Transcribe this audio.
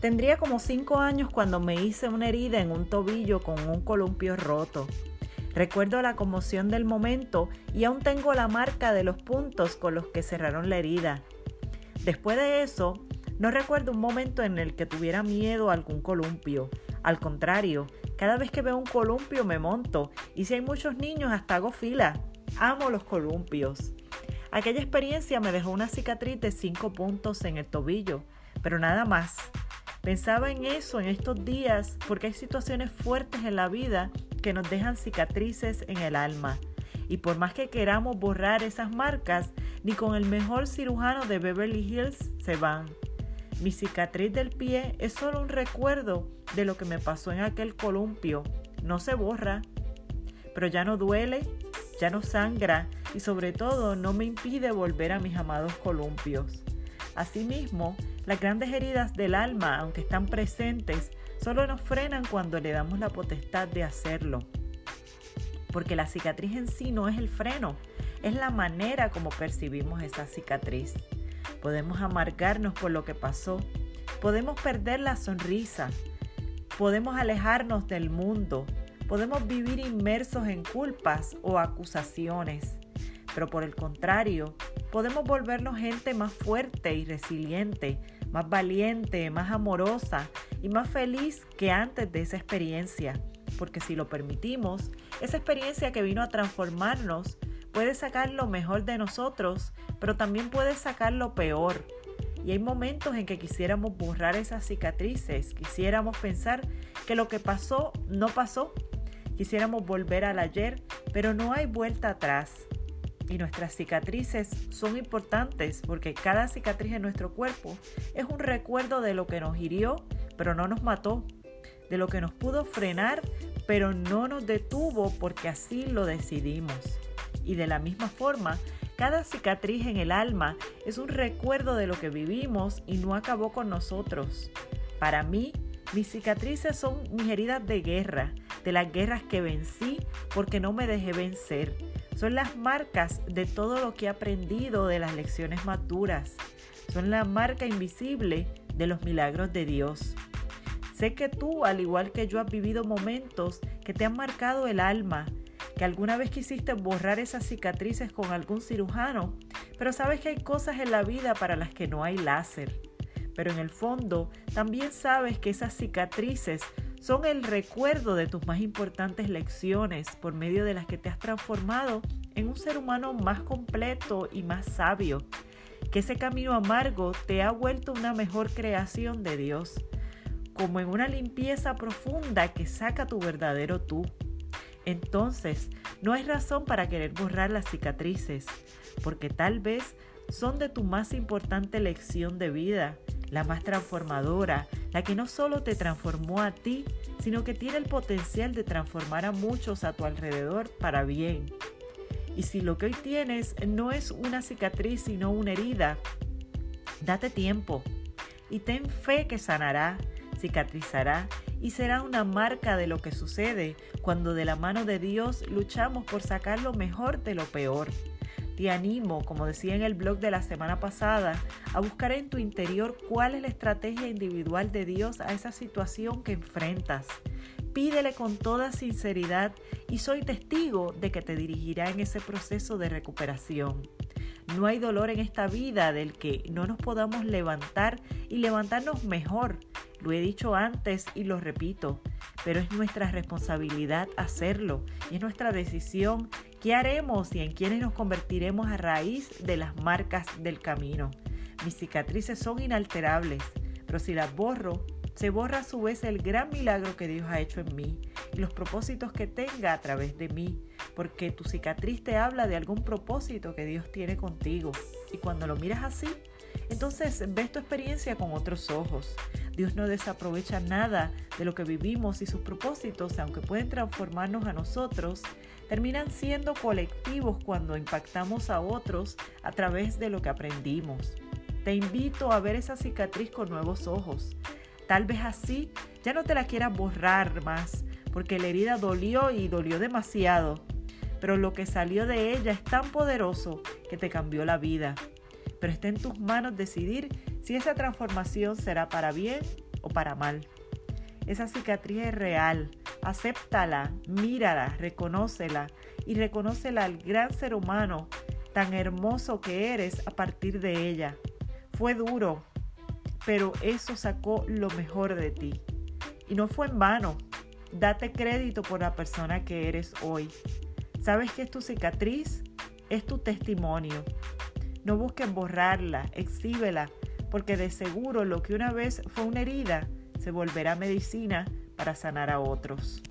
Tendría como 5 años cuando me hice una herida en un tobillo con un columpio roto. Recuerdo la conmoción del momento y aún tengo la marca de los puntos con los que cerraron la herida. Después de eso, no recuerdo un momento en el que tuviera miedo a algún columpio. Al contrario, cada vez que veo un columpio me monto y si hay muchos niños hasta hago fila. Amo los columpios. Aquella experiencia me dejó una cicatriz de 5 puntos en el tobillo, pero nada más. Pensaba en eso en estos días porque hay situaciones fuertes en la vida que nos dejan cicatrices en el alma. Y por más que queramos borrar esas marcas, ni con el mejor cirujano de Beverly Hills se van. Mi cicatriz del pie es solo un recuerdo de lo que me pasó en aquel columpio. No se borra, pero ya no duele, ya no sangra y sobre todo no me impide volver a mis amados columpios. Asimismo, las grandes heridas del alma, aunque están presentes, solo nos frenan cuando le damos la potestad de hacerlo. Porque la cicatriz en sí no es el freno, es la manera como percibimos esa cicatriz. Podemos amargarnos por lo que pasó, podemos perder la sonrisa, podemos alejarnos del mundo, podemos vivir inmersos en culpas o acusaciones. Pero por el contrario, podemos volvernos gente más fuerte y resiliente, más valiente, más amorosa y más feliz que antes de esa experiencia. Porque si lo permitimos, esa experiencia que vino a transformarnos puede sacar lo mejor de nosotros, pero también puede sacar lo peor. Y hay momentos en que quisiéramos borrar esas cicatrices, quisiéramos pensar que lo que pasó no pasó, quisiéramos volver al ayer, pero no hay vuelta atrás y nuestras cicatrices son importantes porque cada cicatriz en nuestro cuerpo es un recuerdo de lo que nos hirió, pero no nos mató, de lo que nos pudo frenar, pero no nos detuvo porque así lo decidimos. Y de la misma forma, cada cicatriz en el alma es un recuerdo de lo que vivimos y no acabó con nosotros. Para mí, mis cicatrices son mis heridas de guerra, de las guerras que vencí porque no me dejé vencer son las marcas de todo lo que he aprendido de las lecciones más duras. Son la marca invisible de los milagros de Dios. Sé que tú, al igual que yo, has vivido momentos que te han marcado el alma, que alguna vez quisiste borrar esas cicatrices con algún cirujano, pero sabes que hay cosas en la vida para las que no hay láser. Pero en el fondo, también sabes que esas cicatrices son el recuerdo de tus más importantes lecciones por medio de las que te has transformado en un ser humano más completo y más sabio, que ese camino amargo te ha vuelto una mejor creación de Dios, como en una limpieza profunda que saca tu verdadero tú. Entonces, no hay razón para querer borrar las cicatrices, porque tal vez son de tu más importante lección de vida, la más transformadora, la que no solo te transformó a ti, sino que tiene el potencial de transformar a muchos a tu alrededor para bien. Y si lo que hoy tienes no es una cicatriz, sino una herida, date tiempo y ten fe que sanará, cicatrizará y será una marca de lo que sucede cuando de la mano de Dios luchamos por sacar lo mejor de lo peor. Te animo, como decía en el blog de la semana pasada, a buscar en tu interior cuál es la estrategia individual de Dios a esa situación que enfrentas. Pídele con toda sinceridad y soy testigo de que te dirigirá en ese proceso de recuperación. No hay dolor en esta vida del que no nos podamos levantar y levantarnos mejor. Lo he dicho antes y lo repito, pero es nuestra responsabilidad hacerlo y es nuestra decisión ¿Qué haremos y en quiénes nos convertiremos a raíz de las marcas del camino? Mis cicatrices son inalterables, pero si las borro, se borra a su vez el gran milagro que Dios ha hecho en mí y los propósitos que tenga a través de mí, porque tu cicatriz te habla de algún propósito que Dios tiene contigo. Y cuando lo miras así, entonces ves tu experiencia con otros ojos. Dios no desaprovecha nada de lo que vivimos y sus propósitos, aunque pueden transformarnos a nosotros, terminan siendo colectivos cuando impactamos a otros a través de lo que aprendimos. Te invito a ver esa cicatriz con nuevos ojos. Tal vez así ya no te la quieras borrar más, porque la herida dolió y dolió demasiado, pero lo que salió de ella es tan poderoso que te cambió la vida. Pero está en tus manos decidir si esa transformación será para bien o para mal. Esa cicatriz es real. Acéptala, mírala, reconócela y reconócela al gran ser humano tan hermoso que eres a partir de ella. Fue duro, pero eso sacó lo mejor de ti. Y no fue en vano. Date crédito por la persona que eres hoy. ¿Sabes qué es tu cicatriz? Es tu testimonio. No busques borrarla, exhíbela, porque de seguro lo que una vez fue una herida se volverá medicina para sanar a otros.